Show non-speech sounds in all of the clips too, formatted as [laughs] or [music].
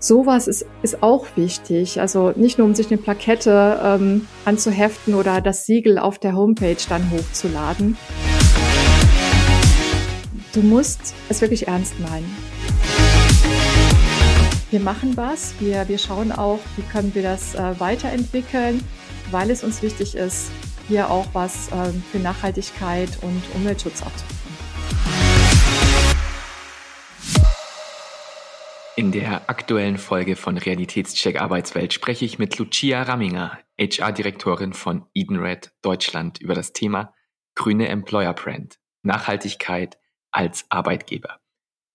Sowas ist, ist auch wichtig. Also nicht nur, um sich eine Plakette ähm, anzuheften oder das Siegel auf der Homepage dann hochzuladen. Du musst es wirklich ernst meinen. Wir machen was, wir, wir schauen auch, wie können wir das äh, weiterentwickeln, weil es uns wichtig ist, hier auch was äh, für Nachhaltigkeit und Umweltschutz auch zu tun. In der aktuellen Folge von Realitätscheck Arbeitswelt spreche ich mit Lucia Ramminger, HR-Direktorin von Edenred Deutschland, über das Thema grüne Employer Brand, Nachhaltigkeit als Arbeitgeber.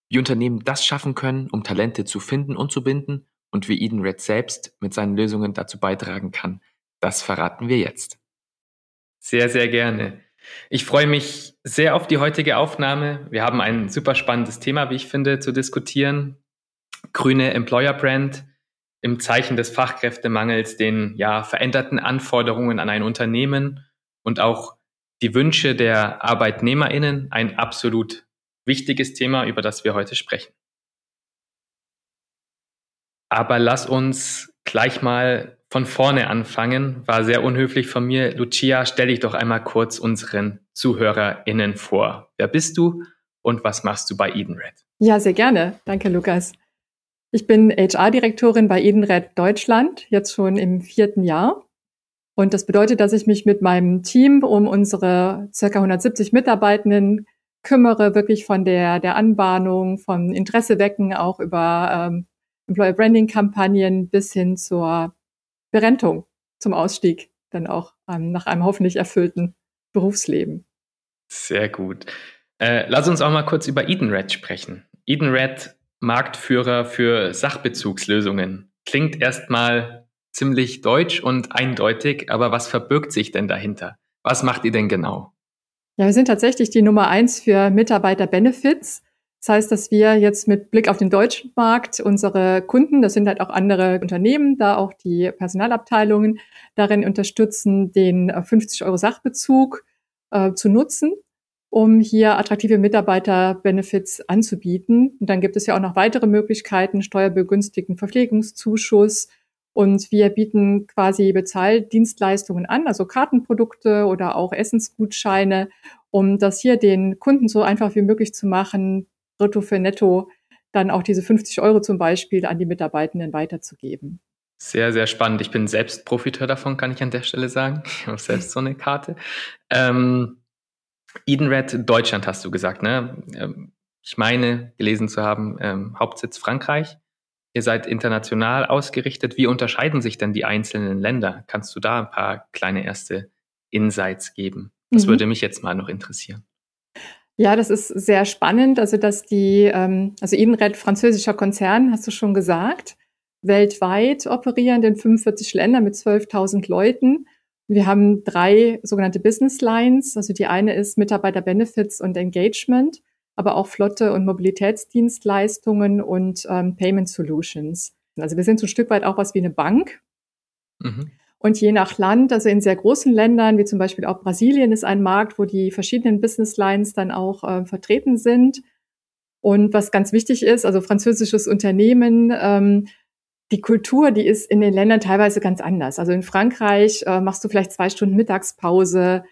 Wie Unternehmen das schaffen können, um Talente zu finden und zu binden und wie Edenred selbst mit seinen Lösungen dazu beitragen kann, das verraten wir jetzt. Sehr, sehr gerne. Ich freue mich sehr auf die heutige Aufnahme. Wir haben ein super spannendes Thema, wie ich finde, zu diskutieren grüne Employer Brand im Zeichen des Fachkräftemangels den ja veränderten Anforderungen an ein Unternehmen und auch die Wünsche der Arbeitnehmerinnen ein absolut wichtiges Thema, über das wir heute sprechen. Aber lass uns gleich mal von vorne anfangen. War sehr unhöflich von mir. Lucia, stell dich doch einmal kurz unseren ZuhörerInnen vor. Wer bist du und was machst du bei Edenred? Ja, sehr gerne. Danke, Lukas. Ich bin HR-Direktorin bei Edenred Deutschland, jetzt schon im vierten Jahr. Und das bedeutet, dass ich mich mit meinem Team um unsere circa 170 Mitarbeitenden kümmere, wirklich von der, der Anbahnung, von Interesse wecken, auch über ähm, Employer Branding Kampagnen bis hin zur Berentung, zum Ausstieg, dann auch ähm, nach einem hoffentlich erfüllten Berufsleben. Sehr gut. Äh, lass uns auch mal kurz über Edenred sprechen. Edenred Marktführer für Sachbezugslösungen. Klingt erstmal ziemlich deutsch und eindeutig, aber was verbirgt sich denn dahinter? Was macht ihr denn genau? Ja, wir sind tatsächlich die Nummer eins für Mitarbeiter-Benefits. Das heißt, dass wir jetzt mit Blick auf den deutschen Markt unsere Kunden, das sind halt auch andere Unternehmen, da auch die Personalabteilungen darin unterstützen, den 50 Euro Sachbezug äh, zu nutzen um hier attraktive Mitarbeiter-Benefits anzubieten. Und dann gibt es ja auch noch weitere Möglichkeiten, steuerbegünstigten Verpflegungszuschuss. Und wir bieten quasi Bezahldienstleistungen an, also Kartenprodukte oder auch Essensgutscheine, um das hier den Kunden so einfach wie möglich zu machen, brutto für netto, dann auch diese 50 Euro zum Beispiel an die Mitarbeitenden weiterzugeben. Sehr, sehr spannend. Ich bin selbst Profiteur davon, kann ich an der Stelle sagen. Ich habe selbst so eine Karte. Ähm Edenred Deutschland hast du gesagt, ne? Ähm, ich meine, gelesen zu haben, ähm, Hauptsitz Frankreich. Ihr seid international ausgerichtet. Wie unterscheiden sich denn die einzelnen Länder? Kannst du da ein paar kleine erste Insights geben? Das mhm. würde mich jetzt mal noch interessieren. Ja, das ist sehr spannend. Also, dass die, ähm, also Edenred, französischer Konzern, hast du schon gesagt, weltweit operierend in 45 Ländern mit 12.000 Leuten. Wir haben drei sogenannte Business Lines. Also die eine ist Mitarbeiter Benefits und Engagement, aber auch Flotte und Mobilitätsdienstleistungen und ähm, Payment Solutions. Also wir sind so ein Stück weit auch was wie eine Bank. Mhm. Und je nach Land, also in sehr großen Ländern, wie zum Beispiel auch Brasilien, ist ein Markt, wo die verschiedenen Business Lines dann auch äh, vertreten sind. Und was ganz wichtig ist, also französisches Unternehmen ähm, die Kultur, die ist in den Ländern teilweise ganz anders. Also in Frankreich äh, machst du vielleicht zwei Stunden Mittagspause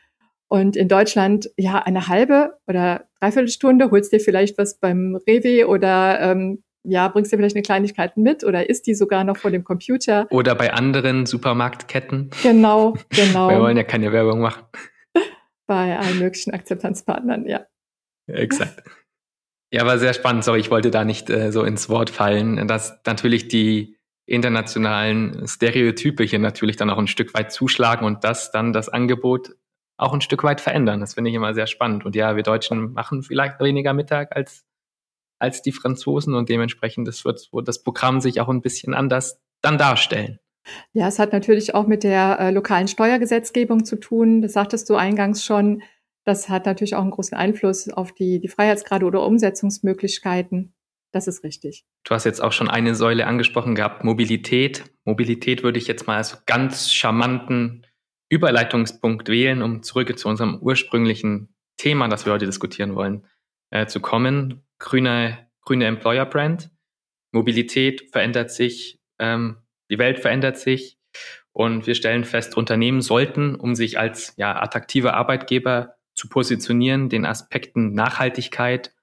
und in Deutschland ja eine halbe oder dreiviertel Stunde, holst dir vielleicht was beim Rewe oder ähm, ja, bringst dir vielleicht eine Kleinigkeit mit oder isst die sogar noch vor dem Computer. Oder bei anderen Supermarktketten. Genau, genau. Wir wollen ja keine Werbung machen. Bei allen möglichen Akzeptanzpartnern, ja. Exakt. Ja, war sehr spannend. Sorry, ich wollte da nicht äh, so ins Wort fallen, dass natürlich die internationalen Stereotype hier natürlich dann auch ein Stück weit zuschlagen und das dann das Angebot auch ein Stück weit verändern. Das finde ich immer sehr spannend. Und ja, wir Deutschen machen vielleicht weniger Mittag als, als die Franzosen und dementsprechend das wird das Programm sich auch ein bisschen anders dann darstellen. Ja, es hat natürlich auch mit der äh, lokalen Steuergesetzgebung zu tun. Das sagtest du eingangs schon. Das hat natürlich auch einen großen Einfluss auf die, die Freiheitsgrade oder Umsetzungsmöglichkeiten. Das ist richtig. Du hast jetzt auch schon eine Säule angesprochen gehabt, Mobilität. Mobilität würde ich jetzt mal als ganz charmanten Überleitungspunkt wählen, um zurück zu unserem ursprünglichen Thema, das wir heute diskutieren wollen, äh, zu kommen. Grüne, grüne Employer Brand. Mobilität verändert sich, ähm, die Welt verändert sich und wir stellen fest, Unternehmen sollten, um sich als ja, attraktiver Arbeitgeber zu positionieren, den Aspekten Nachhaltigkeit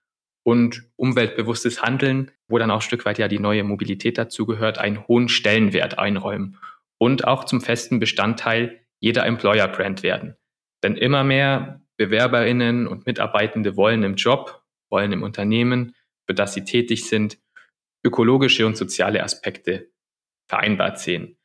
und umweltbewusstes Handeln, wo dann auch ein Stück weit ja die neue Mobilität dazugehört, einen hohen Stellenwert einräumen und auch zum festen Bestandteil jeder Employer Brand werden. Denn immer mehr Bewerberinnen und Mitarbeitende wollen im Job, wollen im Unternehmen, für das sie tätig sind, ökologische und soziale Aspekte vereinbart sehen.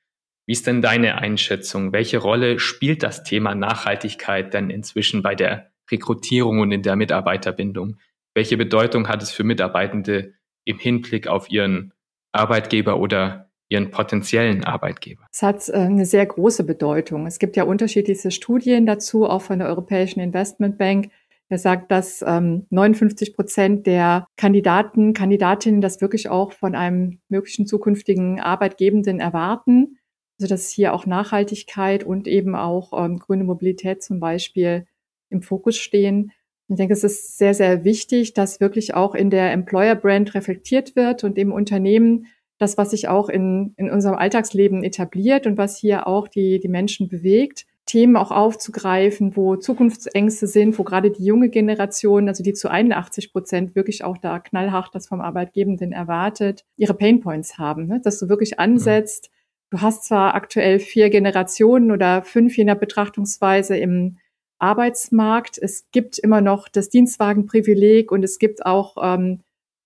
Wie ist denn deine Einschätzung? Welche Rolle spielt das Thema Nachhaltigkeit denn inzwischen bei der Rekrutierung und in der Mitarbeiterbindung? Welche Bedeutung hat es für Mitarbeitende im Hinblick auf ihren Arbeitgeber oder ihren potenziellen Arbeitgeber? Es hat äh, eine sehr große Bedeutung. Es gibt ja unterschiedlichste Studien dazu, auch von der Europäischen Investmentbank. Er sagt, dass ähm, 59 Prozent der Kandidaten, Kandidatinnen das wirklich auch von einem möglichen zukünftigen Arbeitgebenden erwarten. Also dass hier auch Nachhaltigkeit und eben auch ähm, grüne Mobilität zum Beispiel im Fokus stehen. Ich denke, es ist sehr, sehr wichtig, dass wirklich auch in der Employer Brand reflektiert wird und im Unternehmen das, was sich auch in, in unserem Alltagsleben etabliert und was hier auch die, die Menschen bewegt, Themen auch aufzugreifen, wo Zukunftsängste sind, wo gerade die junge Generation, also die zu 81 Prozent wirklich auch da knallhart das vom Arbeitgebenden erwartet, ihre Painpoints haben, ne? dass du wirklich ansetzt, Du hast zwar aktuell vier Generationen oder fünf je nach Betrachtungsweise im Arbeitsmarkt. Es gibt immer noch das Dienstwagenprivileg und es gibt auch ähm,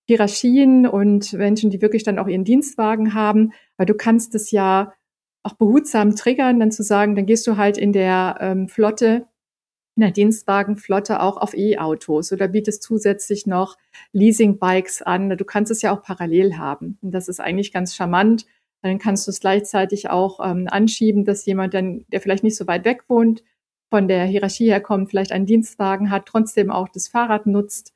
Hierarchien und Menschen, die wirklich dann auch ihren Dienstwagen haben, weil du kannst es ja auch behutsam triggern, dann zu sagen, dann gehst du halt in der ähm, Flotte, in der Dienstwagenflotte auch auf E-Autos oder bietest zusätzlich noch Leasing-Bikes an. Du kannst es ja auch parallel haben. Und das ist eigentlich ganz charmant dann kannst du es gleichzeitig auch ähm, anschieben, dass jemand dann, der vielleicht nicht so weit weg wohnt, von der Hierarchie her kommt, vielleicht einen Dienstwagen hat, trotzdem auch das Fahrrad nutzt.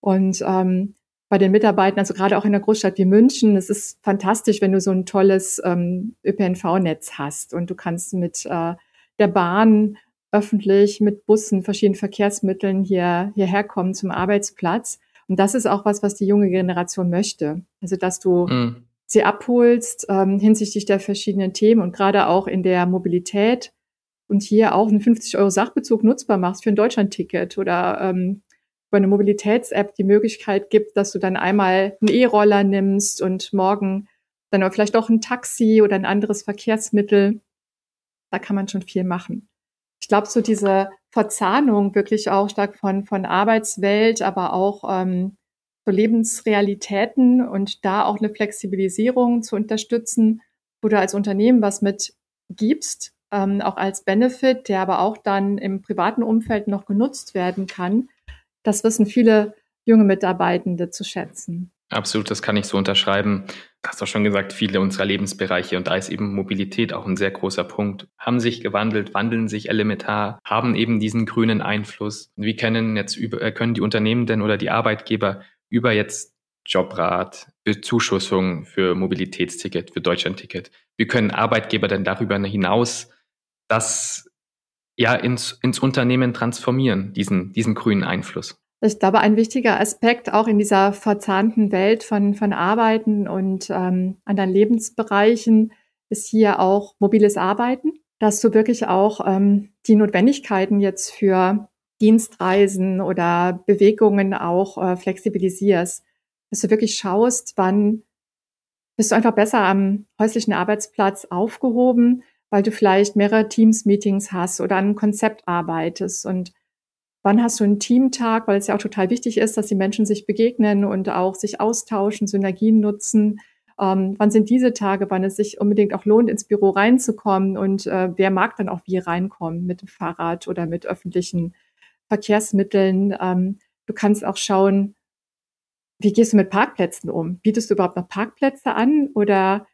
Und ähm, bei den Mitarbeitern, also gerade auch in einer Großstadt wie München, es ist fantastisch, wenn du so ein tolles ähm, ÖPNV-Netz hast und du kannst mit äh, der Bahn öffentlich, mit Bussen, verschiedenen Verkehrsmitteln hier hierher kommen zum Arbeitsplatz. Und das ist auch was, was die junge Generation möchte. Also dass du mhm sie abholst ähm, hinsichtlich der verschiedenen Themen und gerade auch in der Mobilität und hier auch einen 50 Euro Sachbezug nutzbar machst für ein Deutschlandticket oder ähm, über eine Mobilitäts-App die Möglichkeit gibt, dass du dann einmal einen E-Roller nimmst und morgen dann vielleicht auch ein Taxi oder ein anderes Verkehrsmittel. Da kann man schon viel machen. Ich glaube, so diese Verzahnung wirklich auch stark von, von Arbeitswelt, aber auch ähm, so Lebensrealitäten und da auch eine Flexibilisierung zu unterstützen, wo du als Unternehmen was mit gibst, ähm, auch als Benefit, der aber auch dann im privaten Umfeld noch genutzt werden kann. Das wissen viele junge Mitarbeitende zu schätzen. Absolut, das kann ich so unterschreiben. Du hast auch schon gesagt, viele unserer Lebensbereiche und da ist eben Mobilität auch ein sehr großer Punkt, haben sich gewandelt, wandeln sich elementar, haben eben diesen grünen Einfluss. Wie können jetzt über, können die Unternehmen denn oder die Arbeitgeber über jetzt Jobrat, Bezuschussung für Mobilitätsticket, für Deutschlandticket. Wie können Arbeitgeber denn darüber hinaus das ja ins, ins Unternehmen transformieren, diesen, diesen grünen Einfluss? Ich glaube, ein wichtiger Aspekt auch in dieser verzahnten Welt von, von Arbeiten und ähm, anderen Lebensbereichen ist hier auch mobiles Arbeiten, dass du wirklich auch ähm, die Notwendigkeiten jetzt für Dienstreisen oder Bewegungen auch äh, flexibilisierst, dass du wirklich schaust, wann bist du einfach besser am häuslichen Arbeitsplatz aufgehoben, weil du vielleicht mehrere Teams-Meetings hast oder an einem Konzept arbeitest und wann hast du einen Teamtag, weil es ja auch total wichtig ist, dass die Menschen sich begegnen und auch sich austauschen, Synergien nutzen. Ähm, wann sind diese Tage, wann es sich unbedingt auch lohnt, ins Büro reinzukommen und äh, wer mag dann auch wie reinkommen mit dem Fahrrad oder mit öffentlichen Verkehrsmitteln. Ähm, du kannst auch schauen, wie gehst du mit Parkplätzen um? Bietest du überhaupt noch Parkplätze an oder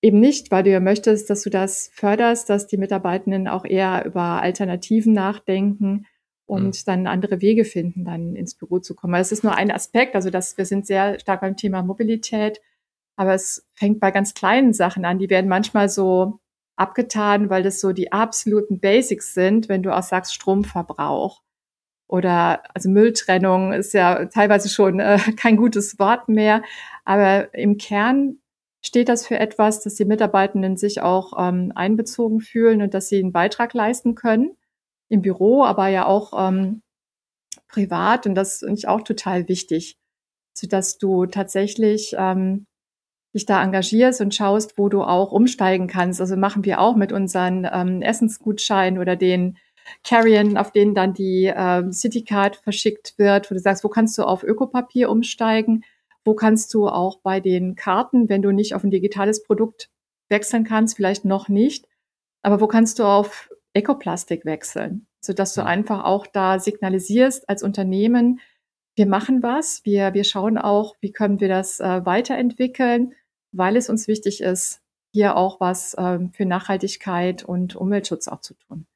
eben nicht, weil du ja möchtest, dass du das förderst, dass die Mitarbeitenden auch eher über Alternativen nachdenken und mhm. dann andere Wege finden, dann ins Büro zu kommen. Es ist nur ein Aspekt, also dass wir sind sehr stark beim Thema Mobilität, aber es fängt bei ganz kleinen Sachen an. Die werden manchmal so abgetan, weil das so die absoluten Basics sind, wenn du auch sagst Stromverbrauch. oder also Mülltrennung ist ja teilweise schon äh, kein gutes Wort mehr, aber im Kern steht das für etwas, dass die Mitarbeitenden sich auch ähm, einbezogen fühlen und dass sie einen Beitrag leisten können im Büro, aber ja auch ähm, privat und das finde ich auch total wichtig, sodass du tatsächlich ähm, dich da engagierst und schaust, wo du auch umsteigen kannst. Also machen wir auch mit unseren ähm, Essensgutscheinen oder den Carrion, auf denen dann die ähm, Citycard verschickt wird, wo du sagst, wo kannst du auf Ökopapier umsteigen, wo kannst du auch bei den Karten, wenn du nicht auf ein digitales Produkt wechseln kannst, vielleicht noch nicht, aber wo kannst du auf Ekoplastik wechseln, sodass du einfach auch da signalisierst als Unternehmen, wir machen was, wir, wir schauen auch, wie können wir das äh, weiterentwickeln, weil es uns wichtig ist, hier auch was äh, für Nachhaltigkeit und Umweltschutz auch zu tun.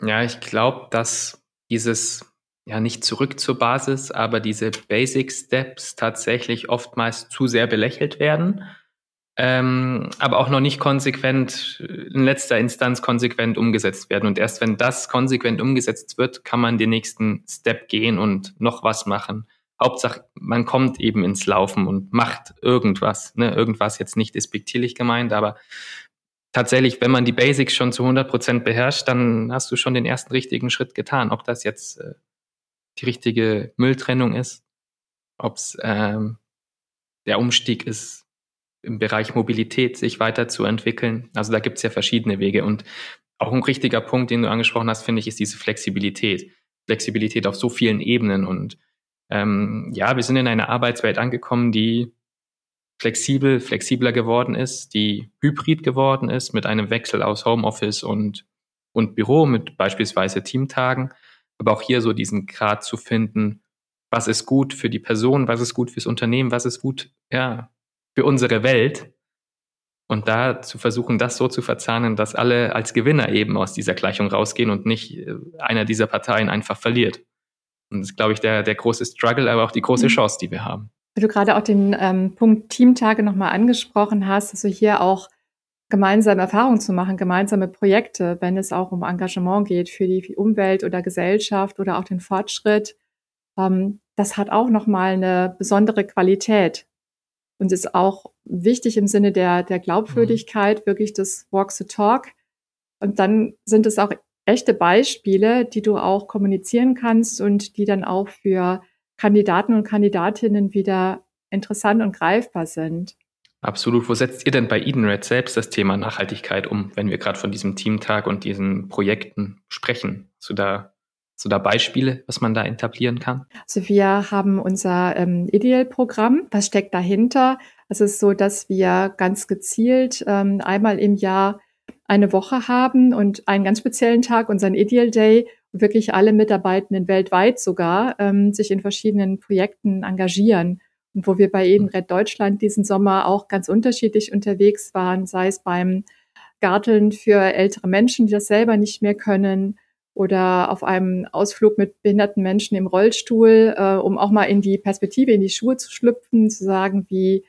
Ja, ich glaube, dass dieses ja nicht zurück zur Basis, aber diese Basic Steps tatsächlich oftmals zu sehr belächelt werden, ähm, aber auch noch nicht konsequent, in letzter Instanz konsequent umgesetzt werden. Und erst wenn das konsequent umgesetzt wird, kann man den nächsten Step gehen und noch was machen. Hauptsache, man kommt eben ins Laufen und macht irgendwas. Ne? Irgendwas jetzt nicht despektierlich gemeint, aber tatsächlich, wenn man die Basics schon zu 100 Prozent beherrscht, dann hast du schon den ersten richtigen Schritt getan. Ob das jetzt äh, die richtige Mülltrennung ist, ob es ähm, der Umstieg ist, im Bereich Mobilität sich weiterzuentwickeln. Also da gibt es ja verschiedene Wege. Und auch ein richtiger Punkt, den du angesprochen hast, finde ich, ist diese Flexibilität. Flexibilität auf so vielen Ebenen. Und ähm, ja, wir sind in einer Arbeitswelt angekommen, die flexibel, flexibler geworden ist, die hybrid geworden ist mit einem Wechsel aus Homeoffice und, und Büro mit beispielsweise Teamtagen. Aber auch hier so diesen Grad zu finden, was ist gut für die Person, was ist gut fürs Unternehmen, was ist gut, ja, für unsere Welt. Und da zu versuchen, das so zu verzahnen, dass alle als Gewinner eben aus dieser Gleichung rausgehen und nicht äh, einer dieser Parteien einfach verliert. Und das ist, glaube ich, der, der große Struggle, aber auch die große mhm. Chance, die wir haben. Weil du gerade auch den ähm, Punkt Teamtage nochmal angesprochen hast, dass du hier auch gemeinsame Erfahrungen zu machen, gemeinsame Projekte, wenn es auch um Engagement geht für die Umwelt oder Gesellschaft oder auch den Fortschritt. Ähm, das hat auch nochmal eine besondere Qualität und ist auch wichtig im Sinne der, der Glaubwürdigkeit, mhm. wirklich das Walk the Talk. Und dann sind es auch echte Beispiele, die du auch kommunizieren kannst und die dann auch für Kandidaten und Kandidatinnen wieder interessant und greifbar sind. Absolut. Wo setzt ihr denn bei Edenred selbst das Thema Nachhaltigkeit um, wenn wir gerade von diesem Teamtag und diesen Projekten sprechen? Hast da, du da Beispiele, was man da etablieren kann? Also wir haben unser ähm, Ideal-Programm. Was steckt dahinter? Es ist so, dass wir ganz gezielt ähm, einmal im Jahr eine Woche haben und einen ganz speziellen Tag, unseren Ideal Day, wirklich alle Mitarbeitenden weltweit sogar ähm, sich in verschiedenen Projekten engagieren. Und wo wir bei Edenred Deutschland diesen Sommer auch ganz unterschiedlich unterwegs waren, sei es beim Garteln für ältere Menschen, die das selber nicht mehr können, oder auf einem Ausflug mit behinderten Menschen im Rollstuhl, äh, um auch mal in die Perspektive, in die Schuhe zu schlüpfen, zu sagen, wie,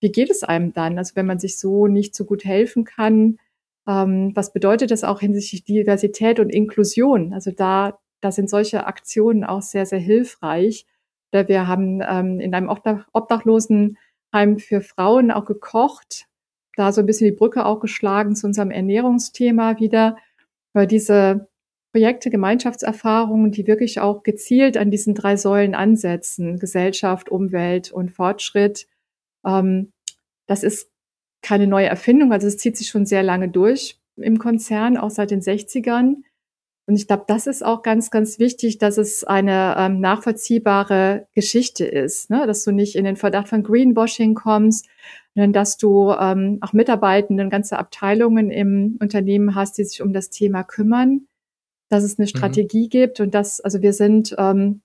wie geht es einem dann? Also wenn man sich so nicht so gut helfen kann, ähm, was bedeutet das auch hinsichtlich Diversität und Inklusion? Also da, da sind solche Aktionen auch sehr, sehr hilfreich. Wir haben ähm, in einem Obdachlosenheim für Frauen auch gekocht, da so ein bisschen die Brücke auch geschlagen zu unserem Ernährungsthema wieder, weil diese Projekte, Gemeinschaftserfahrungen, die wirklich auch gezielt an diesen drei Säulen ansetzen, Gesellschaft, Umwelt und Fortschritt, ähm, das ist keine neue Erfindung. Also es zieht sich schon sehr lange durch im Konzern, auch seit den 60ern. Und ich glaube, das ist auch ganz, ganz wichtig, dass es eine ähm, nachvollziehbare Geschichte ist, ne? dass du nicht in den Verdacht von Greenwashing kommst, sondern dass du ähm, auch Mitarbeitenden, ganze Abteilungen im Unternehmen hast, die sich um das Thema kümmern, dass es eine mhm. Strategie gibt und dass, also wir sind ähm,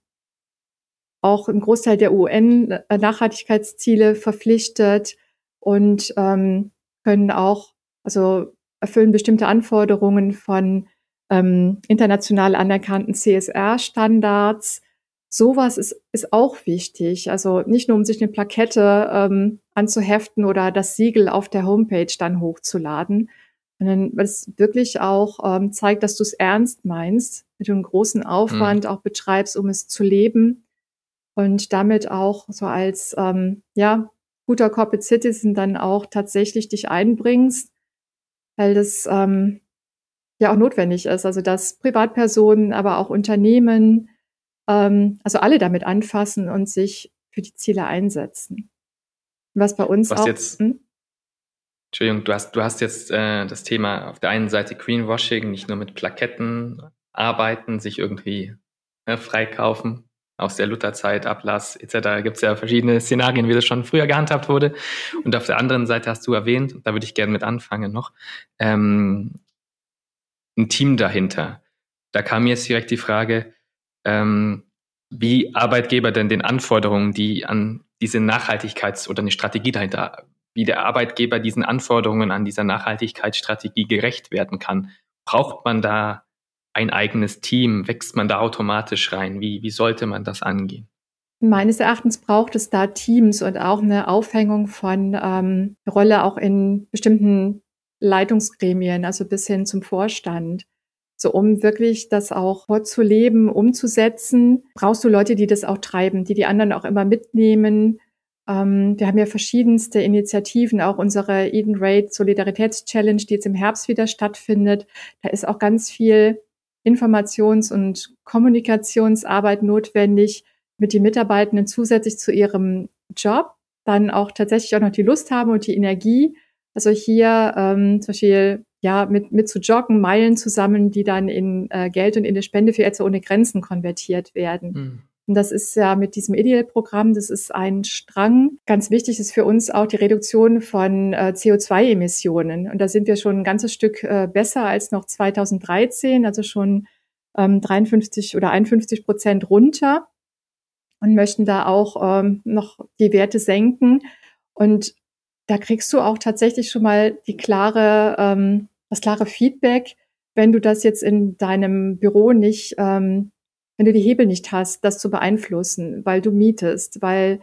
auch im Großteil der UN-Nachhaltigkeitsziele verpflichtet, und ähm, können auch, also erfüllen bestimmte Anforderungen von ähm, international anerkannten CSR-Standards. Sowas ist, ist auch wichtig. Also nicht nur, um sich eine Plakette ähm, anzuheften oder das Siegel auf der Homepage dann hochzuladen, weil es wirklich auch ähm, zeigt, dass du es ernst meinst, mit du einen großen Aufwand mhm. auch betreibst, um es zu leben und damit auch so als ähm, ja guter Corporate Citizen dann auch tatsächlich dich einbringst, weil das ähm, ja auch notwendig ist. Also dass Privatpersonen, aber auch Unternehmen, ähm, also alle damit anfassen und sich für die Ziele einsetzen. Was bei uns Was auch. Jetzt, hm? Entschuldigung, du hast, du hast jetzt äh, das Thema auf der einen Seite Greenwashing, nicht nur mit Plaketten arbeiten, sich irgendwie äh, freikaufen aus der Lutherzeit, Ablass etc. Gibt es ja verschiedene Szenarien, wie das schon früher gehandhabt wurde. Und auf der anderen Seite hast du erwähnt, da würde ich gerne mit anfangen noch, ähm, ein Team dahinter. Da kam mir jetzt direkt die Frage, ähm, wie Arbeitgeber denn den Anforderungen, die an diese Nachhaltigkeits- oder eine Strategie dahinter, wie der Arbeitgeber diesen Anforderungen an dieser Nachhaltigkeitsstrategie gerecht werden kann. Braucht man da ein eigenes Team? Wächst man da automatisch rein? Wie, wie sollte man das angehen? Meines Erachtens braucht es da Teams und auch eine Aufhängung von ähm, Rolle auch in bestimmten Leitungsgremien, also bis hin zum Vorstand. So, um wirklich das auch vorzuleben, umzusetzen, brauchst du Leute, die das auch treiben, die die anderen auch immer mitnehmen. Ähm, wir haben ja verschiedenste Initiativen, auch unsere Eden Raid Solidaritätschallenge, die jetzt im Herbst wieder stattfindet. Da ist auch ganz viel Informations- und Kommunikationsarbeit notwendig, mit den Mitarbeitenden zusätzlich zu ihrem Job dann auch tatsächlich auch noch die Lust haben und die Energie. Also hier ähm, zum Beispiel ja, mit, mit zu joggen, Meilen zusammen, die dann in äh, Geld und in eine Spende für Ärzte ohne Grenzen konvertiert werden. Mhm. Und das ist ja mit diesem Ideal-Programm, das ist ein Strang. Ganz wichtig ist für uns auch die Reduktion von äh, CO2-Emissionen. Und da sind wir schon ein ganzes Stück äh, besser als noch 2013, also schon ähm, 53 oder 51 Prozent runter und möchten da auch ähm, noch die Werte senken. Und da kriegst du auch tatsächlich schon mal die klare, ähm, das klare Feedback, wenn du das jetzt in deinem Büro nicht, ähm, wenn du die Hebel nicht hast, das zu beeinflussen, weil du mietest, weil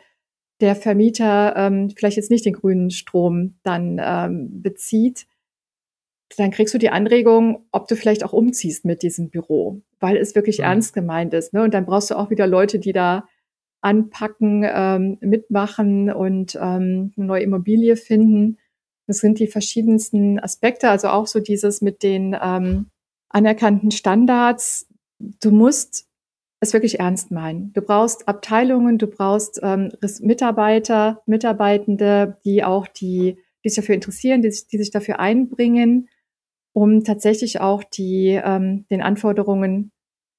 der Vermieter ähm, vielleicht jetzt nicht den grünen Strom dann ähm, bezieht, dann kriegst du die Anregung, ob du vielleicht auch umziehst mit diesem Büro, weil es wirklich mhm. ernst gemeint ist. Ne? Und dann brauchst du auch wieder Leute, die da anpacken, ähm, mitmachen und ähm, eine neue Immobilie finden. Das sind die verschiedensten Aspekte, also auch so dieses mit den ähm, anerkannten Standards. Du musst es wirklich ernst meinen. Du brauchst Abteilungen, du brauchst ähm, Mitarbeiter, Mitarbeitende, die auch die, die sich dafür interessieren, die, die sich dafür einbringen, um tatsächlich auch die ähm, den Anforderungen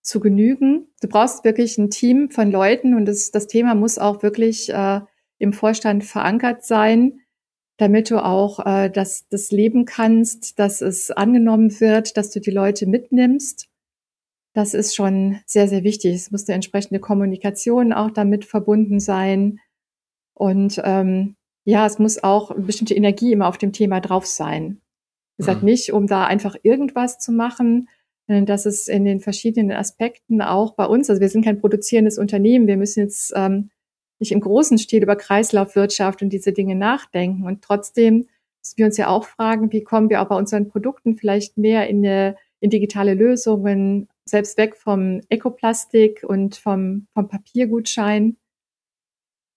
zu genügen. Du brauchst wirklich ein Team von Leuten und das, das Thema muss auch wirklich äh, im Vorstand verankert sein, damit du auch äh, das, das leben kannst, dass es angenommen wird, dass du die Leute mitnimmst. Das ist schon sehr, sehr wichtig. Es muss eine entsprechende Kommunikation auch damit verbunden sein. Und ähm, ja, es muss auch eine bestimmte Energie immer auf dem Thema drauf sein. Wie gesagt, mhm. nicht, um da einfach irgendwas zu machen, dass es in den verschiedenen Aspekten auch bei uns, also wir sind kein produzierendes Unternehmen, wir müssen jetzt ähm, nicht im großen Stil über Kreislaufwirtschaft und diese Dinge nachdenken. Und trotzdem müssen wir uns ja auch fragen, wie kommen wir auch bei unseren Produkten vielleicht mehr in, eine, in digitale Lösungen, selbst weg vom Ekoplastik und vom, vom Papiergutschein.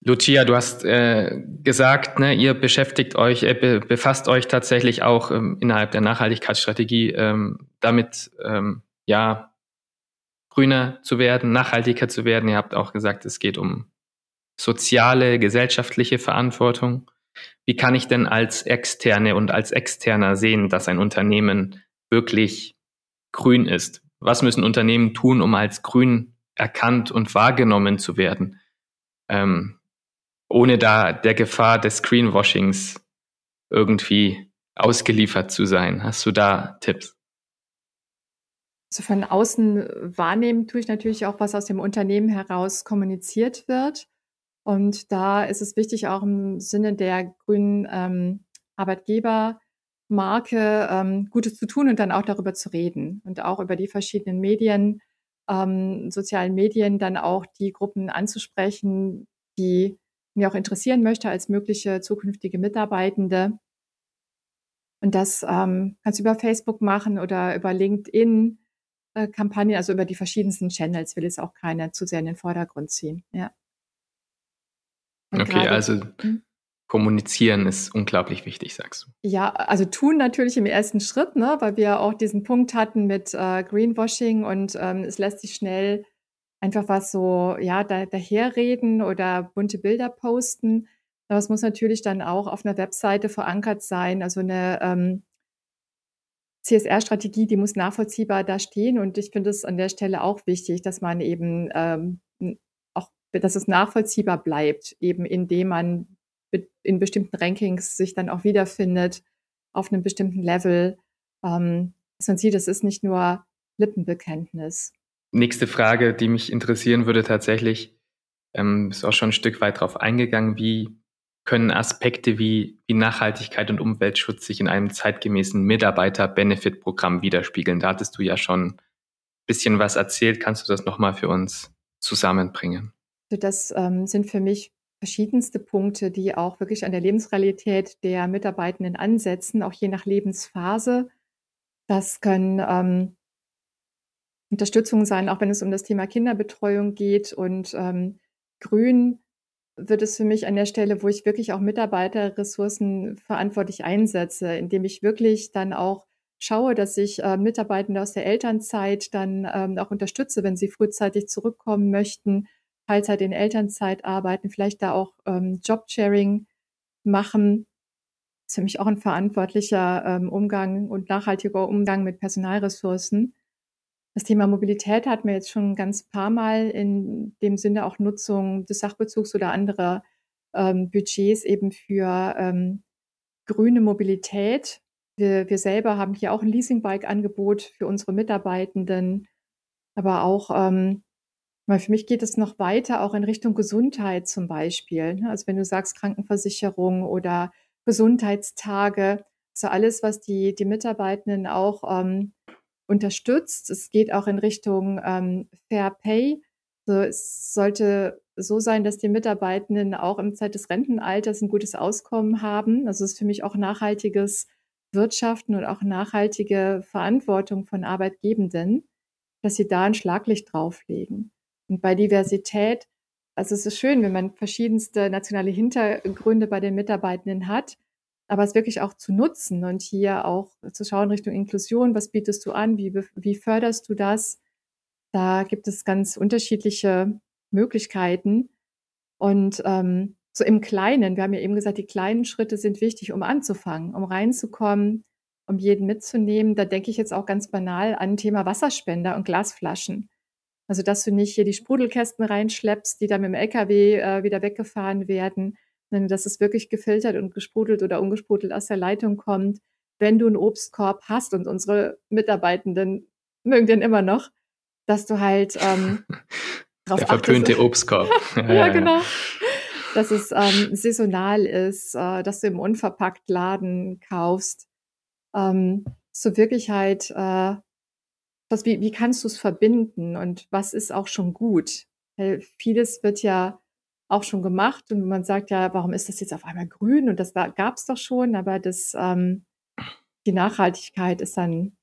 Lucia, du hast äh, gesagt, ne, ihr beschäftigt euch, äh, be befasst euch tatsächlich auch ähm, innerhalb der Nachhaltigkeitsstrategie ähm, damit, ähm, ja, grüner zu werden, nachhaltiger zu werden. Ihr habt auch gesagt, es geht um soziale, gesellschaftliche Verantwortung. Wie kann ich denn als Externe und als Externer sehen, dass ein Unternehmen wirklich grün ist? Was müssen Unternehmen tun, um als grün erkannt und wahrgenommen zu werden? Ähm, ohne da der Gefahr des Greenwashings irgendwie ausgeliefert zu sein. Hast du da Tipps? Also von außen wahrnehmen tue ich natürlich auch, was aus dem Unternehmen heraus kommuniziert wird. Und da ist es wichtig, auch im Sinne der grünen ähm, Arbeitgebermarke ähm, Gutes zu tun und dann auch darüber zu reden und auch über die verschiedenen Medien, ähm, sozialen Medien, dann auch die Gruppen anzusprechen, die mir auch interessieren möchte als mögliche zukünftige Mitarbeitende. Und das ähm, kannst du über Facebook machen oder über LinkedIn. Äh, also über die verschiedensten Channels, will jetzt auch keine zu sehr in den Vordergrund ziehen. Ja. Und okay, grade, also hm? kommunizieren ist unglaublich wichtig, sagst du. Ja, also tun natürlich im ersten Schritt, ne, weil wir auch diesen Punkt hatten mit äh, Greenwashing und ähm, es lässt sich schnell einfach was so, ja, da, daherreden oder bunte Bilder posten. Aber es muss natürlich dann auch auf einer Webseite verankert sein, also eine ähm, CSR-Strategie, die muss nachvollziehbar da stehen. Und ich finde es an der Stelle auch wichtig, dass man eben ähm, auch, dass es nachvollziehbar bleibt, eben indem man in bestimmten Rankings sich dann auch wiederfindet auf einem bestimmten Level. Ähm, dass man sieht, es ist nicht nur Lippenbekenntnis. Nächste Frage, die mich interessieren würde tatsächlich, ähm, ist auch schon ein Stück weit darauf eingegangen, wie können Aspekte wie, wie Nachhaltigkeit und Umweltschutz sich in einem zeitgemäßen Mitarbeiter-Benefit-Programm widerspiegeln? Da hattest du ja schon ein bisschen was erzählt. Kannst du das nochmal für uns zusammenbringen? Also das ähm, sind für mich verschiedenste Punkte, die auch wirklich an der Lebensrealität der Mitarbeitenden ansetzen, auch je nach Lebensphase. Das können ähm, Unterstützung sein, auch wenn es um das Thema Kinderbetreuung geht. Und ähm, Grün wird es für mich an der Stelle, wo ich wirklich auch Mitarbeiterressourcen verantwortlich einsetze, indem ich wirklich dann auch schaue, dass ich äh, Mitarbeitende aus der Elternzeit dann ähm, auch unterstütze, wenn sie frühzeitig zurückkommen möchten, Teilzeit in Elternzeit arbeiten, vielleicht da auch ähm, Jobsharing machen. Das ist für mich auch ein verantwortlicher ähm, Umgang und nachhaltiger Umgang mit Personalressourcen. Das Thema Mobilität hatten wir jetzt schon ganz paar Mal in dem Sinne auch Nutzung des Sachbezugs oder anderer ähm, Budgets eben für ähm, grüne Mobilität. Wir, wir selber haben hier auch ein Leasingbike-Angebot für unsere Mitarbeitenden, aber auch, ähm, weil für mich geht es noch weiter, auch in Richtung Gesundheit zum Beispiel. Ne? Also wenn du sagst Krankenversicherung oder Gesundheitstage, also alles, was die, die Mitarbeitenden auch ähm, unterstützt. Es geht auch in Richtung ähm, Fair Pay. Also es sollte so sein, dass die Mitarbeitenden auch im Zeit des Rentenalters ein gutes Auskommen haben. Also es ist für mich auch nachhaltiges Wirtschaften und auch nachhaltige Verantwortung von Arbeitgebenden, dass sie da ein Schlaglicht drauflegen. Und bei Diversität, also es ist schön, wenn man verschiedenste nationale Hintergründe bei den Mitarbeitenden hat aber es wirklich auch zu nutzen und hier auch zu schauen Richtung Inklusion, was bietest du an, wie, wie förderst du das? Da gibt es ganz unterschiedliche Möglichkeiten. Und ähm, so im Kleinen, wir haben ja eben gesagt, die kleinen Schritte sind wichtig, um anzufangen, um reinzukommen, um jeden mitzunehmen. Da denke ich jetzt auch ganz banal an Thema Wasserspender und Glasflaschen. Also, dass du nicht hier die Sprudelkästen reinschleppst, die dann mit dem LKW äh, wieder weggefahren werden, dass es wirklich gefiltert und gesprudelt oder ungesprudelt aus der Leitung kommt. Wenn du einen Obstkorb hast und unsere Mitarbeitenden mögen den immer noch, dass du halt ähm, [laughs] drauf Der verpönte achtest. Obstkorb. [laughs] ja, ja, genau. Dass es ähm, saisonal ist, äh, dass du im unverpackt Laden kaufst. Ähm, so wirklich halt, äh, was, wie, wie kannst du es verbinden und was ist auch schon gut? Weil vieles wird ja auch schon gemacht und man sagt ja, warum ist das jetzt auf einmal grün? Und das gab es doch schon, aber das, ähm, die Nachhaltigkeit ist dann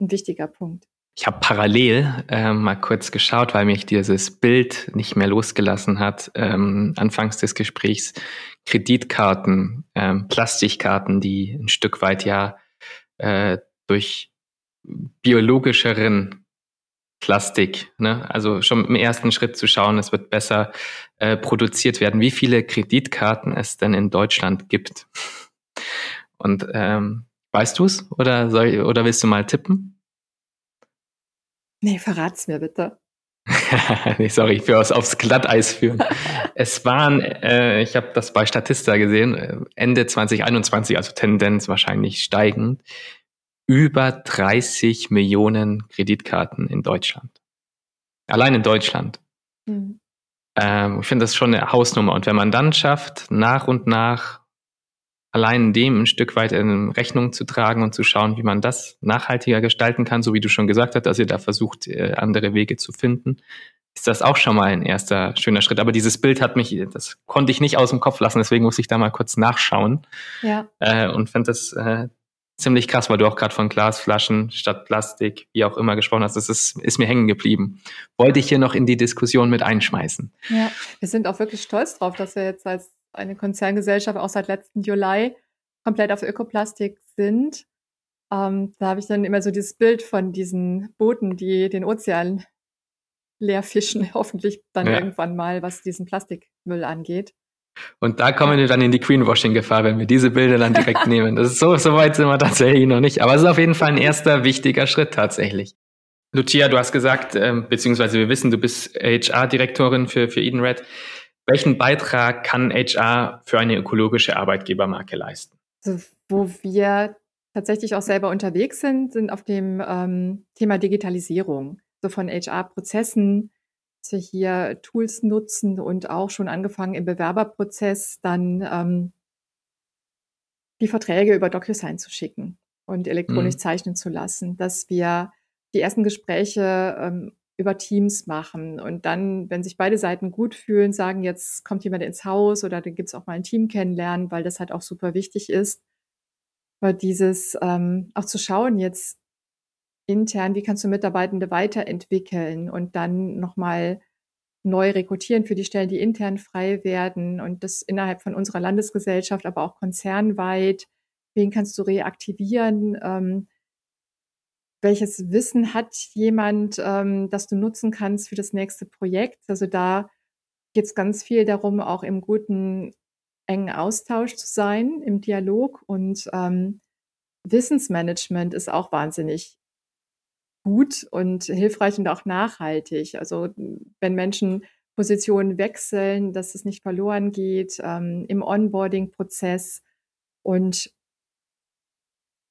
ein wichtiger Punkt. Ich habe parallel äh, mal kurz geschaut, weil mich dieses Bild nicht mehr losgelassen hat. Ähm, anfangs des Gesprächs Kreditkarten, ähm, Plastikkarten, die ein Stück weit ja äh, durch biologischeren Plastik. Ne? Also schon im ersten Schritt zu schauen, es wird besser äh, produziert werden, wie viele Kreditkarten es denn in Deutschland gibt. Und ähm, weißt du es oder, soll, oder willst du mal tippen? Nee, verrat's mir bitte. [laughs] nee, sorry, ich will aus, aufs Glatteis führen. [laughs] es waren, äh, ich habe das bei Statista gesehen, äh, Ende 2021, also Tendenz wahrscheinlich steigend, über 30 Millionen Kreditkarten in Deutschland. Allein in Deutschland. Mhm. Ähm, ich finde das schon eine Hausnummer. Und wenn man dann schafft, nach und nach allein dem ein Stück weit in Rechnung zu tragen und zu schauen, wie man das nachhaltiger gestalten kann, so wie du schon gesagt hast, dass ihr da versucht, äh, andere Wege zu finden, ist das auch schon mal ein erster schöner Schritt. Aber dieses Bild hat mich, das konnte ich nicht aus dem Kopf lassen, deswegen muss ich da mal kurz nachschauen. Ja. Äh, und fand das äh, ziemlich krass, weil du auch gerade von Glasflaschen statt Plastik, wie auch immer gesprochen hast. Das ist, ist mir hängen geblieben. Wollte ich hier noch in die Diskussion mit einschmeißen. Ja, wir sind auch wirklich stolz drauf, dass wir jetzt als eine Konzerngesellschaft auch seit letzten Juli komplett auf Ökoplastik sind. Ähm, da habe ich dann immer so dieses Bild von diesen Booten, die den Ozean leer fischen, [laughs] hoffentlich dann ja. irgendwann mal, was diesen Plastikmüll angeht. Und da kommen wir dann in die Greenwashing-Gefahr, wenn wir diese Bilder dann direkt [laughs] nehmen. Das ist so, so weit sind wir tatsächlich noch nicht. Aber es ist auf jeden Fall ein erster wichtiger Schritt tatsächlich. Lucia, du hast gesagt, ähm, beziehungsweise wir wissen, du bist HR-Direktorin für, für Edenred. Welchen Beitrag kann HR für eine ökologische Arbeitgebermarke leisten? Also, wo wir tatsächlich auch selber unterwegs sind, sind auf dem ähm, Thema Digitalisierung, so von HR-Prozessen, wir hier Tools nutzen und auch schon angefangen im Bewerberprozess dann ähm, die Verträge über DocuSign zu schicken und elektronisch mhm. zeichnen zu lassen, dass wir die ersten Gespräche ähm, über Teams machen und dann, wenn sich beide Seiten gut fühlen, sagen, jetzt kommt jemand ins Haus oder dann gibt es auch mal ein Team kennenlernen, weil das halt auch super wichtig ist. Aber dieses ähm, auch zu schauen, jetzt intern, wie kannst du Mitarbeitende weiterentwickeln und dann nochmal neu rekrutieren für die Stellen, die intern frei werden und das innerhalb von unserer Landesgesellschaft, aber auch konzernweit. Wen kannst du reaktivieren? Ähm, welches Wissen hat jemand, ähm, das du nutzen kannst für das nächste Projekt? Also da geht es ganz viel darum, auch im guten, engen Austausch zu sein, im Dialog. Und ähm, Wissensmanagement ist auch wahnsinnig gut und hilfreich und auch nachhaltig. Also wenn Menschen Positionen wechseln, dass es nicht verloren geht ähm, im Onboarding-Prozess. Und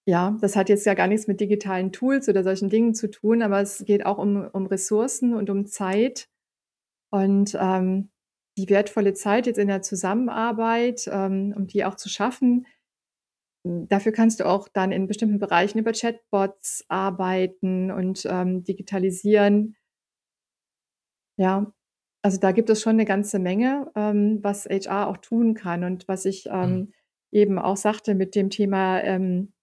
ja, das hat jetzt ja gar nichts mit digitalen Tools oder solchen Dingen zu tun, aber es geht auch um, um Ressourcen und um Zeit. Und ähm, die wertvolle Zeit jetzt in der Zusammenarbeit, ähm, um die auch zu schaffen, dafür kannst du auch dann in bestimmten Bereichen über Chatbots arbeiten und ähm, digitalisieren. Ja, also da gibt es schon eine ganze Menge, ähm, was HR auch tun kann und was ich ähm, mhm. eben auch sagte mit dem Thema ähm,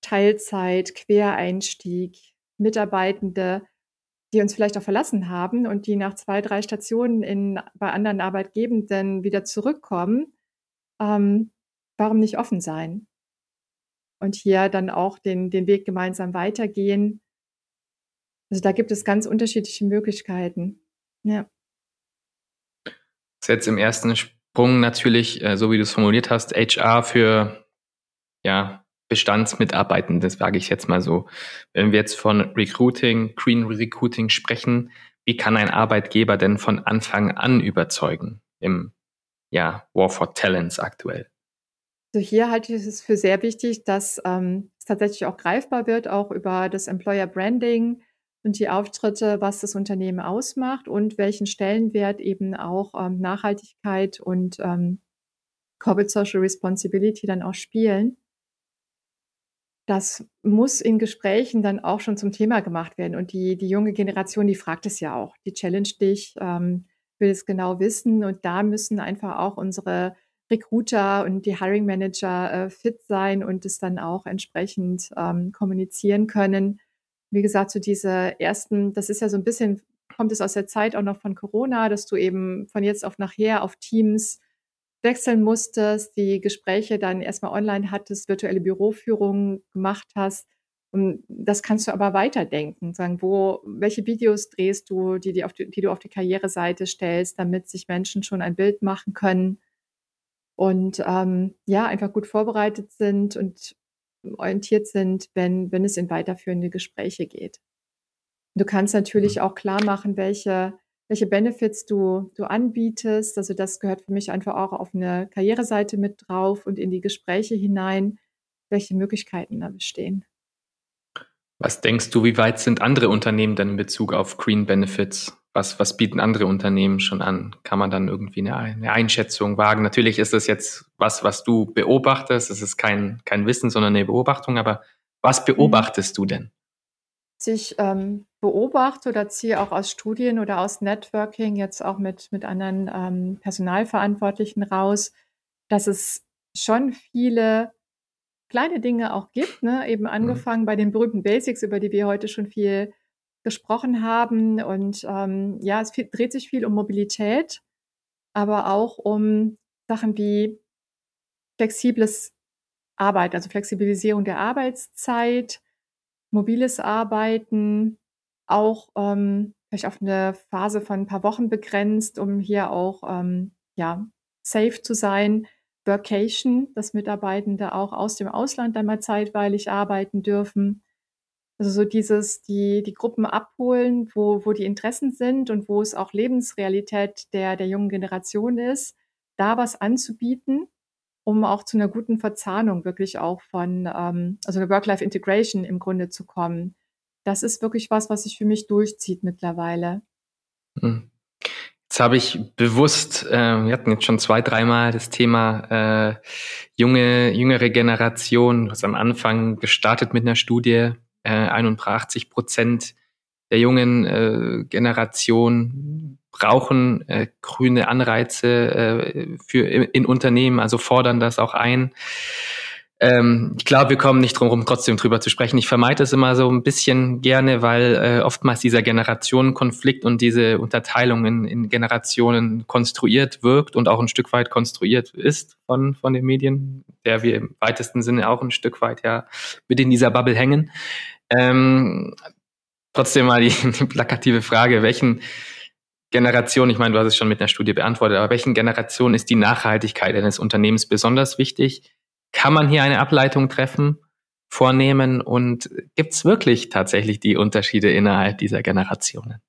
Teilzeit, Quereinstieg, Mitarbeitende, die uns vielleicht auch verlassen haben und die nach zwei, drei Stationen in, bei anderen Arbeitgebenden wieder zurückkommen. Ähm, warum nicht offen sein? Und hier dann auch den, den Weg gemeinsam weitergehen. Also da gibt es ganz unterschiedliche Möglichkeiten. Ja. Das ist jetzt im ersten Sprung natürlich, äh, so wie du es formuliert hast, HR für ja, Bestandsmitarbeitenden, das sage ich jetzt mal so. Wenn wir jetzt von Recruiting, Green Recruiting sprechen, wie kann ein Arbeitgeber denn von Anfang an überzeugen im ja, War for Talents aktuell? Also hier halte ich es für sehr wichtig, dass ähm, es tatsächlich auch greifbar wird, auch über das Employer Branding und die Auftritte, was das Unternehmen ausmacht und welchen Stellenwert eben auch ähm, Nachhaltigkeit und ähm, Corporate Social Responsibility dann auch spielen das muss in Gesprächen dann auch schon zum Thema gemacht werden. Und die, die junge Generation, die fragt es ja auch, die challenge dich, ähm, will es genau wissen. Und da müssen einfach auch unsere Recruiter und die Hiring Manager äh, fit sein und es dann auch entsprechend ähm, kommunizieren können. Wie gesagt, so diese ersten, das ist ja so ein bisschen, kommt es aus der Zeit auch noch von Corona, dass du eben von jetzt auf nachher auf Teams wechseln musstest, die Gespräche dann erstmal online hattest, virtuelle Büroführungen gemacht hast. Und das kannst du aber weiterdenken, sagen, wo, welche Videos drehst du, die, die, die, die du auf die Karriereseite stellst, damit sich Menschen schon ein Bild machen können und ähm, ja, einfach gut vorbereitet sind und orientiert sind, wenn, wenn es in weiterführende Gespräche geht. Du kannst natürlich mhm. auch klar machen, welche welche Benefits du, du anbietest. Also das gehört für mich einfach auch auf eine Karriereseite mit drauf und in die Gespräche hinein, welche Möglichkeiten da bestehen. Was denkst du, wie weit sind andere Unternehmen denn in Bezug auf Green Benefits? Was, was bieten andere Unternehmen schon an? Kann man dann irgendwie eine, eine Einschätzung wagen? Natürlich ist das jetzt was, was du beobachtest. Es ist kein, kein Wissen, sondern eine Beobachtung. Aber was mhm. beobachtest du denn? sich ähm, beobachte oder ziehe auch aus Studien oder aus Networking jetzt auch mit, mit anderen ähm, Personalverantwortlichen raus, dass es schon viele kleine Dinge auch gibt, ne? eben mhm. angefangen mhm. bei den berühmten Basics, über die wir heute schon viel gesprochen haben. Und ähm, ja, es viel, dreht sich viel um Mobilität, aber auch um Sachen wie flexibles Arbeiten, also Flexibilisierung der Arbeitszeit, mobiles Arbeiten, auch ähm, vielleicht auf eine Phase von ein paar Wochen begrenzt, um hier auch ähm, ja, safe zu sein. Workation, dass Mitarbeitende auch aus dem Ausland dann mal zeitweilig arbeiten dürfen. Also so dieses, die, die Gruppen abholen, wo, wo die Interessen sind und wo es auch Lebensrealität der, der jungen Generation ist, da was anzubieten, um auch zu einer guten Verzahnung wirklich auch von, ähm, also eine Work-Life-Integration im Grunde zu kommen. Das ist wirklich was, was sich für mich durchzieht mittlerweile. Hm. Jetzt habe ich bewusst, äh, wir hatten jetzt schon zwei, dreimal das Thema äh, junge, jüngere Generation. Hast am Anfang gestartet mit einer Studie, äh, 81 Prozent der jungen äh, Generation brauchen äh, grüne Anreize äh, für in Unternehmen, also fordern das auch ein. Ähm, ich glaube, wir kommen nicht drum herum, trotzdem drüber zu sprechen. Ich vermeide es immer so ein bisschen gerne, weil äh, oftmals dieser Generationenkonflikt und diese Unterteilung in, in, Generationen konstruiert wirkt und auch ein Stück weit konstruiert ist von, von den Medien, der wir im weitesten Sinne auch ein Stück weit ja mit in dieser Bubble hängen. Ähm, trotzdem mal die, [laughs] die plakative Frage, welchen Generation, ich meine, du hast es schon mit einer Studie beantwortet, aber welchen Generation ist die Nachhaltigkeit eines Unternehmens besonders wichtig? Kann man hier eine Ableitung treffen, vornehmen und gibt es wirklich tatsächlich die Unterschiede innerhalb dieser Generationen?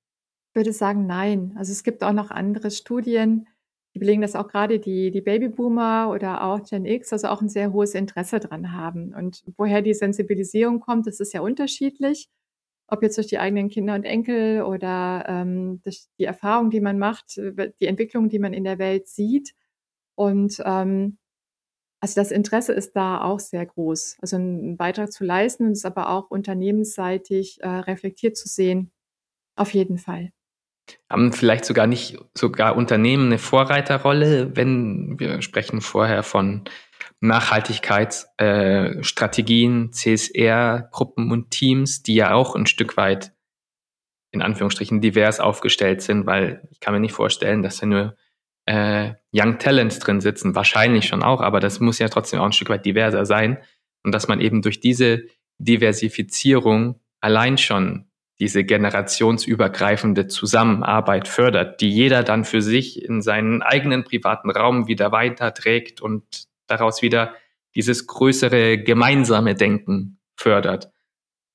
Ich würde sagen, nein. Also es gibt auch noch andere Studien, die belegen, dass auch gerade die, die Babyboomer oder auch Gen X also auch ein sehr hohes Interesse dran haben. Und woher die Sensibilisierung kommt, das ist ja unterschiedlich. Ob jetzt durch die eigenen Kinder und Enkel oder ähm, durch die Erfahrung, die man macht, die Entwicklung, die man in der Welt sieht. Und ähm, also das Interesse ist da auch sehr groß. Also einen Beitrag zu leisten und es aber auch unternehmensseitig äh, reflektiert zu sehen. Auf jeden Fall. Haben vielleicht sogar nicht sogar Unternehmen eine Vorreiterrolle, wenn wir sprechen vorher von Nachhaltigkeitsstrategien, äh, CSR-Gruppen und Teams, die ja auch ein Stück weit in Anführungsstrichen divers aufgestellt sind, weil ich kann mir nicht vorstellen, dass da nur äh, Young Talents drin sitzen, wahrscheinlich schon auch, aber das muss ja trotzdem auch ein Stück weit diverser sein. Und dass man eben durch diese Diversifizierung allein schon diese generationsübergreifende Zusammenarbeit fördert, die jeder dann für sich in seinen eigenen privaten Raum wieder weiterträgt und daraus wieder dieses größere gemeinsame Denken fördert.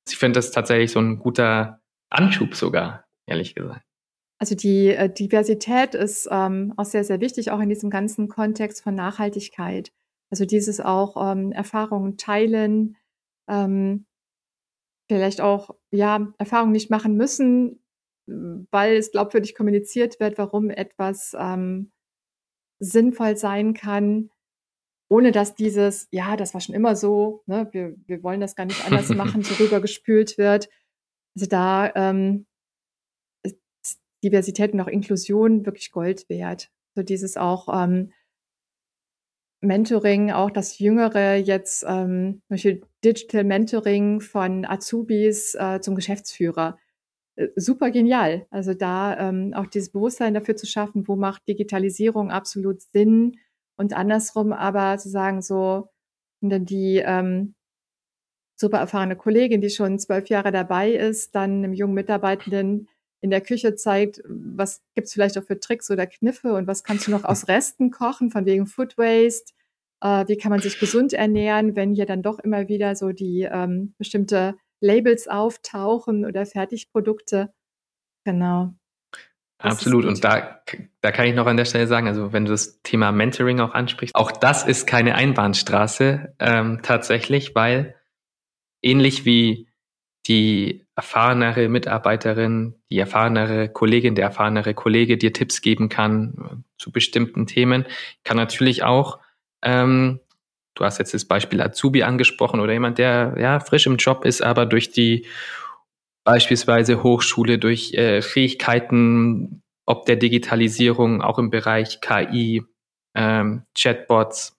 Ich finde das tatsächlich so ein guter Anschub sogar, ehrlich gesagt. Also die äh, Diversität ist ähm, auch sehr, sehr wichtig, auch in diesem ganzen Kontext von Nachhaltigkeit. Also dieses auch ähm, Erfahrungen teilen, ähm, vielleicht auch ja Erfahrungen nicht machen müssen, weil es glaubwürdig kommuniziert wird, warum etwas ähm, sinnvoll sein kann, ohne dass dieses, ja, das war schon immer so, ne, wir, wir wollen das gar nicht anders [laughs] machen, so rübergespült wird. Also da ähm, Diversität und auch Inklusion wirklich Gold wert. So dieses auch ähm, Mentoring, auch das Jüngere jetzt, ähm, zum Beispiel Digital Mentoring von Azubis äh, zum Geschäftsführer. Äh, super genial. Also da ähm, auch dieses Bewusstsein dafür zu schaffen, wo macht Digitalisierung absolut Sinn und andersrum aber zu sagen, so, dann die ähm, super erfahrene Kollegin, die schon zwölf Jahre dabei ist, dann einem jungen Mitarbeitenden in der Küche zeigt, was gibt es vielleicht auch für Tricks oder Kniffe und was kannst du noch aus [laughs] Resten kochen, von wegen Food Waste, äh, wie kann man sich gesund ernähren, wenn hier dann doch immer wieder so die ähm, bestimmte Labels auftauchen oder Fertigprodukte. Genau. Absolut. Und da, da kann ich noch an der Stelle sagen, also wenn du das Thema Mentoring auch ansprichst, auch das ist keine Einbahnstraße ähm, tatsächlich, weil ähnlich wie die erfahrenere Mitarbeiterin, die erfahrenere Kollegin, der erfahrenere Kollege dir Tipps geben kann äh, zu bestimmten Themen. Kann natürlich auch, ähm, du hast jetzt das Beispiel Azubi angesprochen oder jemand, der ja frisch im Job ist, aber durch die beispielsweise Hochschule durch äh, Fähigkeiten, ob der Digitalisierung, auch im Bereich KI, ähm, Chatbots,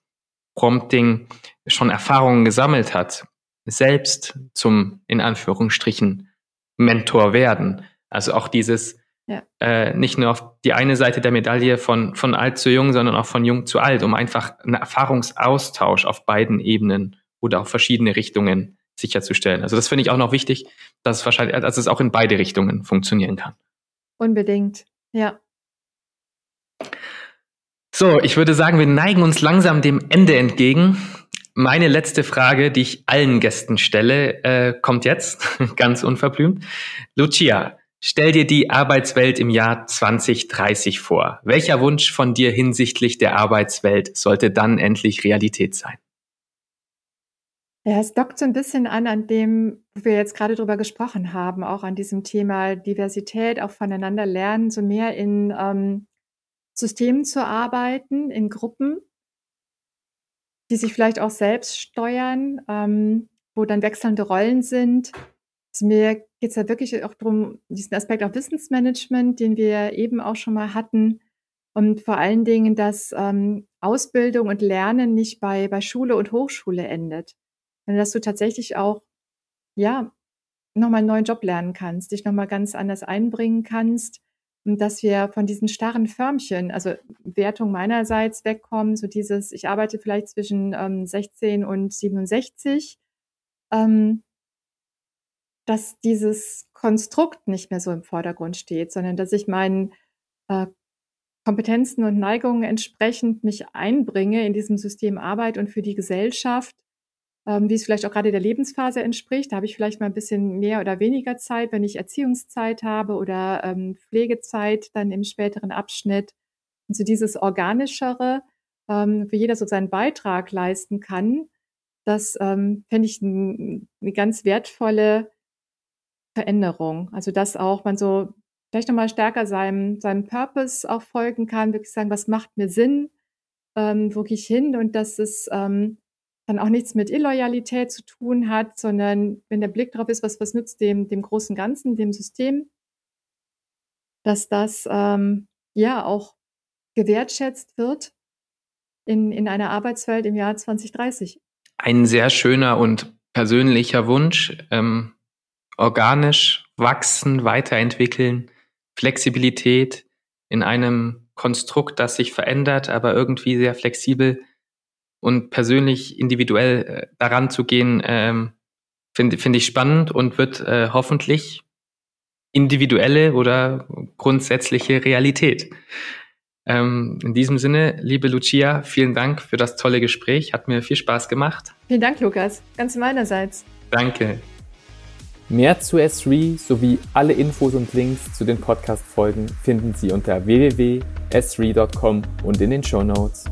Prompting, schon Erfahrungen gesammelt hat, selbst zum, in Anführungsstrichen, Mentor werden. Also auch dieses, ja. äh, nicht nur auf die eine Seite der Medaille von, von alt zu jung, sondern auch von jung zu alt, um einfach einen Erfahrungsaustausch auf beiden Ebenen oder auf verschiedene Richtungen sicherzustellen. Also das finde ich auch noch wichtig, dass es wahrscheinlich, dass es auch in beide Richtungen funktionieren kann. Unbedingt, ja. So, ich würde sagen, wir neigen uns langsam dem Ende entgegen. Meine letzte Frage, die ich allen Gästen stelle, äh, kommt jetzt, [laughs] ganz unverblümt. Lucia, stell dir die Arbeitswelt im Jahr 2030 vor. Welcher Wunsch von dir hinsichtlich der Arbeitswelt sollte dann endlich Realität sein? Ja, es dockt so ein bisschen an an dem, wo wir jetzt gerade drüber gesprochen haben, auch an diesem Thema Diversität, auch voneinander lernen, so mehr in ähm, Systemen zu arbeiten, in Gruppen, die sich vielleicht auch selbst steuern, ähm, wo dann wechselnde Rollen sind. Also mir geht es ja wirklich auch darum, diesen Aspekt auch Wissensmanagement, den wir eben auch schon mal hatten, und vor allen Dingen, dass ähm, Ausbildung und Lernen nicht bei, bei Schule und Hochschule endet sondern dass du tatsächlich auch, ja, nochmal einen neuen Job lernen kannst, dich nochmal ganz anders einbringen kannst dass wir von diesen starren Förmchen, also Wertung meinerseits wegkommen, so dieses, ich arbeite vielleicht zwischen ähm, 16 und 67, ähm, dass dieses Konstrukt nicht mehr so im Vordergrund steht, sondern dass ich meinen äh, Kompetenzen und Neigungen entsprechend mich einbringe in diesem System Arbeit und für die Gesellschaft wie es vielleicht auch gerade der Lebensphase entspricht. Da habe ich vielleicht mal ein bisschen mehr oder weniger Zeit, wenn ich Erziehungszeit habe oder ähm, Pflegezeit dann im späteren Abschnitt. Und so dieses Organischere, ähm, wo jeder so seinen Beitrag leisten kann, das ähm, fände ich ein, eine ganz wertvolle Veränderung. Also dass auch man so vielleicht nochmal stärker seinem, seinem Purpose auch folgen kann, wirklich sagen, was macht mir Sinn, ähm, wo gehe ich hin und dass es ähm, dann auch nichts mit Illoyalität zu tun hat, sondern wenn der Blick darauf ist, was, was nützt dem, dem großen Ganzen, dem System, dass das ähm, ja auch gewertschätzt wird in, in einer Arbeitswelt im Jahr 2030. Ein sehr schöner und persönlicher Wunsch, ähm, organisch wachsen, weiterentwickeln, Flexibilität in einem Konstrukt, das sich verändert, aber irgendwie sehr flexibel und persönlich individuell äh, daran zu gehen, ähm, finde find ich spannend und wird äh, hoffentlich individuelle oder grundsätzliche Realität. Ähm, in diesem Sinne, liebe Lucia, vielen Dank für das tolle Gespräch. Hat mir viel Spaß gemacht. Vielen Dank, Lukas. Ganz meinerseits. Danke. Mehr zu S3 sowie alle Infos und Links zu den Podcast-Folgen finden Sie unter www.s3.com und in den Show Notes.